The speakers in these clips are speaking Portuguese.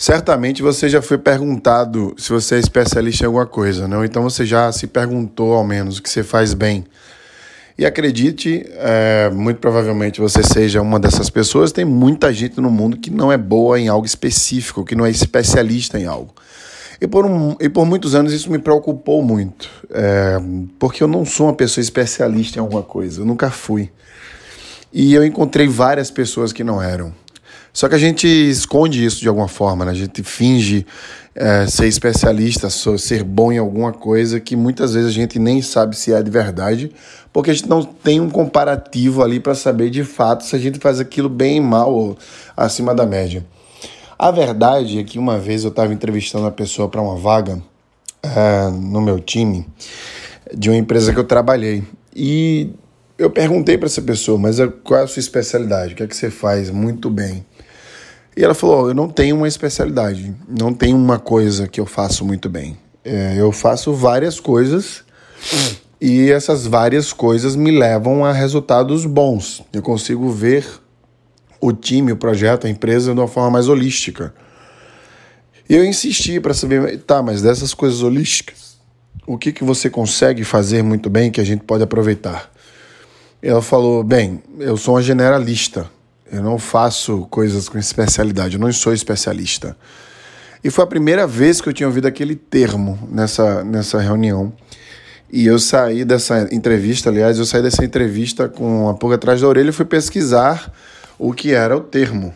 Certamente você já foi perguntado se você é especialista em alguma coisa, não? Então você já se perguntou ao menos o que você faz bem. E acredite, é, muito provavelmente você seja uma dessas pessoas. Tem muita gente no mundo que não é boa em algo específico, que não é especialista em algo. E por, um, e por muitos anos isso me preocupou muito, é, porque eu não sou uma pessoa especialista em alguma coisa, eu nunca fui. E eu encontrei várias pessoas que não eram. Só que a gente esconde isso de alguma forma, né? A gente finge é, ser especialista, ser bom em alguma coisa que muitas vezes a gente nem sabe se é de verdade, porque a gente não tem um comparativo ali para saber de fato se a gente faz aquilo bem, mal ou acima da média. A verdade é que uma vez eu estava entrevistando uma pessoa para uma vaga é, no meu time de uma empresa que eu trabalhei e eu perguntei para essa pessoa, mas qual é a sua especialidade? O que é que você faz muito bem? E ela falou: Eu não tenho uma especialidade, não tenho uma coisa que eu faço muito bem. É, eu faço várias coisas e essas várias coisas me levam a resultados bons. Eu consigo ver o time, o projeto, a empresa de uma forma mais holística. E eu insisti para saber, tá, mas dessas coisas holísticas, o que, que você consegue fazer muito bem que a gente pode aproveitar? Ela falou: bem, eu sou uma generalista. Eu não faço coisas com especialidade, eu não sou especialista. E foi a primeira vez que eu tinha ouvido aquele termo nessa, nessa reunião. E eu saí dessa entrevista, aliás, eu saí dessa entrevista com a pulga atrás da orelha e fui pesquisar o que era o termo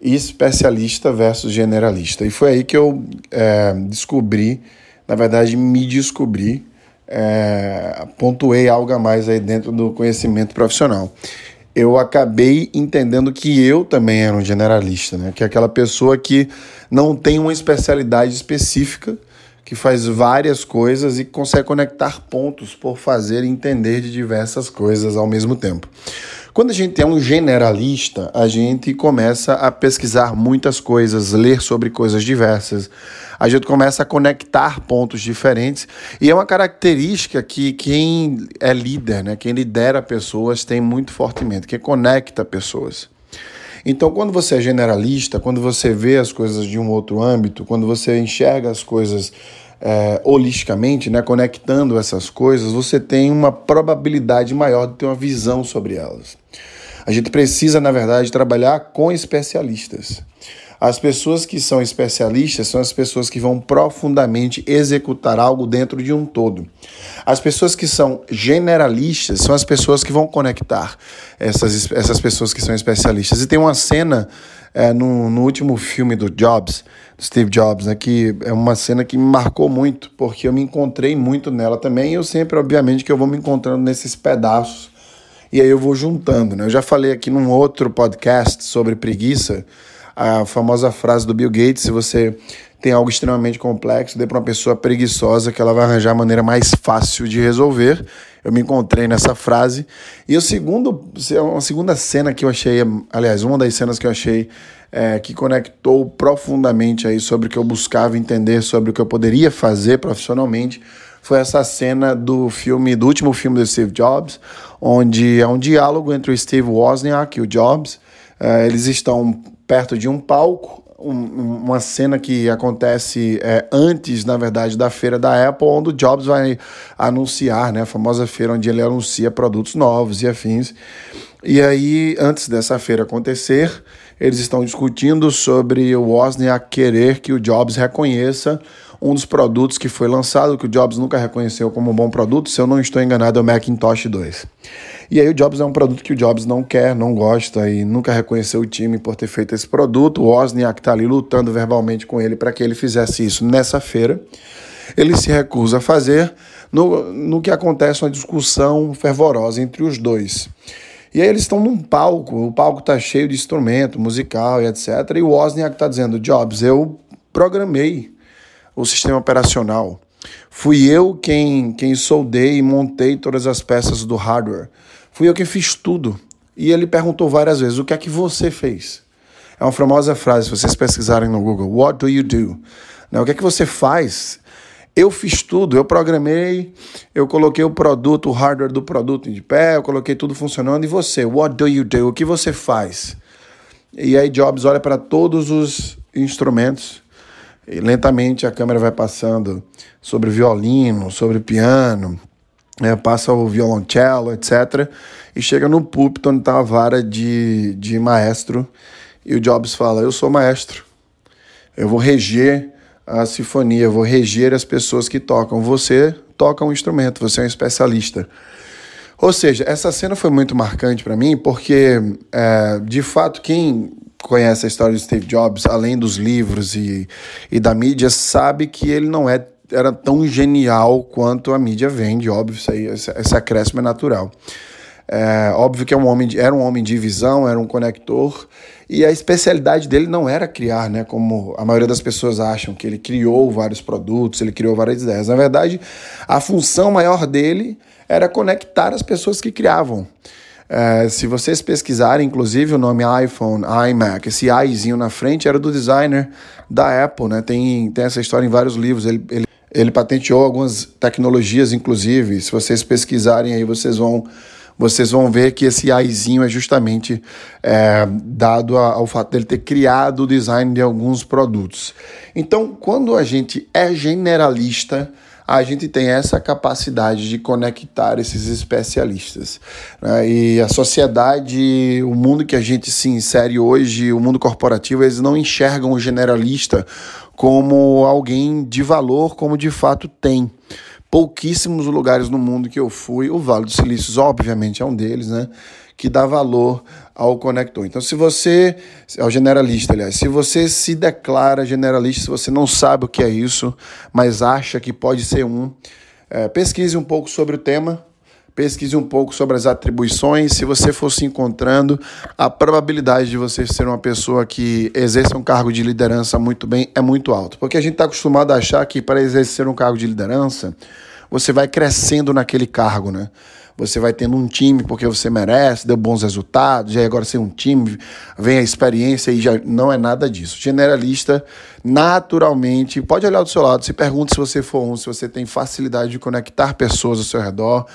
especialista versus generalista. E foi aí que eu é, descobri, na verdade, me descobri, é, pontuei algo a mais aí dentro do conhecimento profissional eu acabei entendendo que eu também era um generalista, né? Que é aquela pessoa que não tem uma especialidade específica, que faz várias coisas e consegue conectar pontos por fazer e entender de diversas coisas ao mesmo tempo. Quando a gente é um generalista, a gente começa a pesquisar muitas coisas, ler sobre coisas diversas, a gente começa a conectar pontos diferentes e é uma característica que quem é líder, né, quem lidera pessoas tem muito fortemente, que conecta pessoas. Então, quando você é generalista, quando você vê as coisas de um outro âmbito, quando você enxerga as coisas é, holisticamente, né, conectando essas coisas, você tem uma probabilidade maior de ter uma visão sobre elas. A gente precisa, na verdade, trabalhar com especialistas. As pessoas que são especialistas são as pessoas que vão profundamente executar algo dentro de um todo. As pessoas que são generalistas são as pessoas que vão conectar essas, essas pessoas que são especialistas. E tem uma cena é, no, no último filme do Jobs, do Steve Jobs, né, que é uma cena que me marcou muito, porque eu me encontrei muito nela também. E eu sempre, obviamente, que eu vou me encontrando nesses pedaços e aí eu vou juntando. Né? Eu já falei aqui num outro podcast sobre preguiça a famosa frase do Bill Gates: se você tem algo extremamente complexo, dê para uma pessoa preguiçosa que ela vai arranjar a maneira mais fácil de resolver. Eu me encontrei nessa frase. E o segundo, uma segunda cena que eu achei, aliás, uma das cenas que eu achei é, que conectou profundamente aí sobre o que eu buscava entender, sobre o que eu poderia fazer profissionalmente, foi essa cena do filme, do último filme do Steve Jobs, onde é um diálogo entre o Steve Wozniak e o Jobs. É, eles estão perto de um palco, um, uma cena que acontece é, antes, na verdade, da feira da Apple, onde o Jobs vai anunciar, né, a famosa feira onde ele anuncia produtos novos e afins. E aí, antes dessa feira acontecer, eles estão discutindo sobre o Wozniak querer que o Jobs reconheça um dos produtos que foi lançado, que o Jobs nunca reconheceu como um bom produto, se eu não estou enganado, é o Macintosh 2. E aí o Jobs é um produto que o Jobs não quer, não gosta e nunca reconheceu o time por ter feito esse produto. O Wozniak está ali lutando verbalmente com ele para que ele fizesse isso nessa feira. Ele se recusa a fazer, no, no que acontece uma discussão fervorosa entre os dois. E aí eles estão num palco, o palco está cheio de instrumento musical e etc. E o Wozniak está dizendo, Jobs, eu programei o sistema operacional. Fui eu quem, quem soldei e montei todas as peças do hardware. Fui eu quem fiz tudo. E ele perguntou várias vezes: o que é que você fez? É uma famosa frase, se vocês pesquisarem no Google: What do you do? Não, o que é que você faz? Eu fiz tudo, eu programei, eu coloquei o produto, o hardware do produto de pé, eu coloquei tudo funcionando. E você, what do you do? O que você faz? E aí Jobs olha para todos os instrumentos. Lentamente a câmera vai passando sobre violino, sobre piano, né, passa o violoncelo, etc. E chega no púlpito onde está a vara de, de maestro. E o Jobs fala: Eu sou maestro. Eu vou reger a sinfonia, eu vou reger as pessoas que tocam. Você toca um instrumento, você é um especialista. Ou seja, essa cena foi muito marcante para mim porque, é, de fato, quem conhece a história de Steve Jobs, além dos livros e, e da mídia, sabe que ele não é, era tão genial quanto a mídia vende, óbvio, isso aí, esse, acréscimo é natural. É, óbvio que é um homem era um homem de visão, era um conector, e a especialidade dele não era criar, né, como a maioria das pessoas acham, que ele criou vários produtos, ele criou várias ideias. Na verdade, a função maior dele era conectar as pessoas que criavam. É, se vocês pesquisarem, inclusive, o nome iPhone, iMac, esse izinho na frente era do designer da Apple, né? Tem, tem essa história em vários livros. Ele, ele, ele patenteou algumas tecnologias, inclusive. Se vocês pesquisarem aí, vocês vão, vocês vão ver que esse izinho é justamente é, dado ao fato dele ter criado o design de alguns produtos. Então, quando a gente é generalista, a gente tem essa capacidade de conectar esses especialistas. Né? E a sociedade, o mundo que a gente se insere hoje, o mundo corporativo, eles não enxergam o generalista como alguém de valor, como de fato tem pouquíssimos lugares no mundo que eu fui, o Vale do Silício, obviamente, é um deles, né? Que dá valor ao conector. Então, se você, é o generalista, aliás, se você se declara generalista, se você não sabe o que é isso, mas acha que pode ser um, é, pesquise um pouco sobre o tema, pesquise um pouco sobre as atribuições. Se você for se encontrando, a probabilidade de você ser uma pessoa que exerce um cargo de liderança muito bem é muito alto. Porque a gente está acostumado a achar que para exercer um cargo de liderança, você vai crescendo naquele cargo, né? Você vai tendo um time porque você merece, deu bons resultados, e agora sem um time, vem a experiência e já não é nada disso. Generalista, naturalmente, pode olhar do seu lado, se pergunta se você for um, se você tem facilidade de conectar pessoas ao seu redor,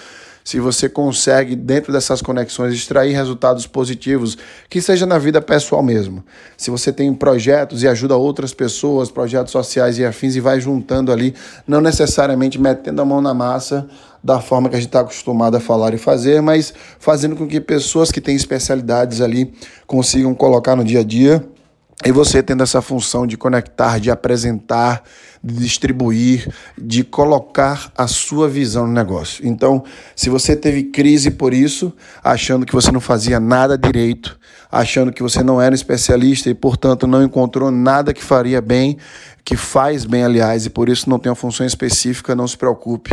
se você consegue, dentro dessas conexões, extrair resultados positivos, que seja na vida pessoal mesmo. Se você tem projetos e ajuda outras pessoas, projetos sociais e afins, e vai juntando ali, não necessariamente metendo a mão na massa da forma que a gente está acostumado a falar e fazer, mas fazendo com que pessoas que têm especialidades ali consigam colocar no dia a dia e você tendo essa função de conectar, de apresentar, de distribuir, de colocar a sua visão no negócio. Então, se você teve crise por isso, achando que você não fazia nada direito, achando que você não era especialista e, portanto, não encontrou nada que faria bem, que faz bem, aliás, e por isso não tem uma função específica, não se preocupe.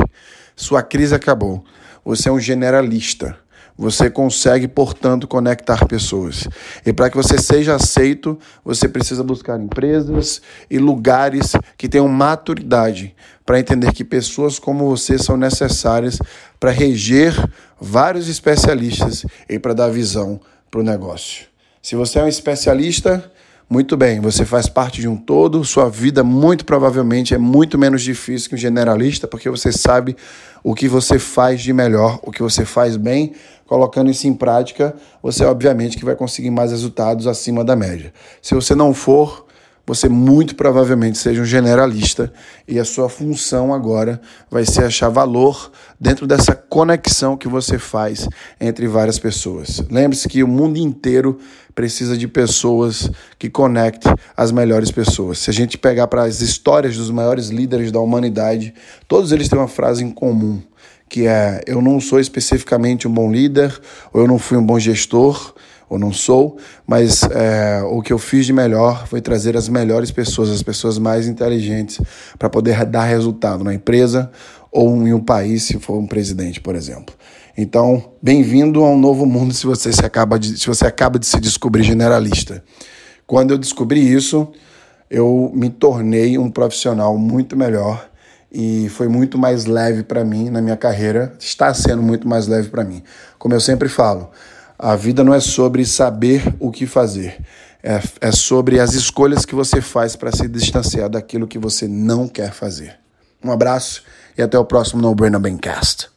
Sua crise acabou. Você é um generalista. Você consegue, portanto, conectar pessoas. E para que você seja aceito, você precisa buscar empresas e lugares que tenham maturidade para entender que pessoas como você são necessárias para reger vários especialistas e para dar visão para o negócio. Se você é um especialista, muito bem, você faz parte de um todo, sua vida muito provavelmente é muito menos difícil que um generalista, porque você sabe o que você faz de melhor, o que você faz bem, colocando isso em prática, você obviamente que vai conseguir mais resultados acima da média. Se você não for, você muito provavelmente seja um generalista e a sua função agora vai ser achar valor dentro dessa conexão que você faz entre várias pessoas. Lembre-se que o mundo inteiro precisa de pessoas que conectem as melhores pessoas. Se a gente pegar para as histórias dos maiores líderes da humanidade, todos eles têm uma frase em comum, que é: eu não sou especificamente um bom líder, ou eu não fui um bom gestor, ou não sou, mas é, o que eu fiz de melhor foi trazer as melhores pessoas, as pessoas mais inteligentes, para poder dar resultado na empresa ou em um país, se for um presidente, por exemplo. Então, bem-vindo a um novo mundo se você, se, acaba de, se você acaba de se descobrir generalista. Quando eu descobri isso, eu me tornei um profissional muito melhor e foi muito mais leve para mim na minha carreira, está sendo muito mais leve para mim. Como eu sempre falo, a vida não é sobre saber o que fazer, é, é sobre as escolhas que você faz para se distanciar daquilo que você não quer fazer. Um abraço e até o próximo No Brainer Bencast.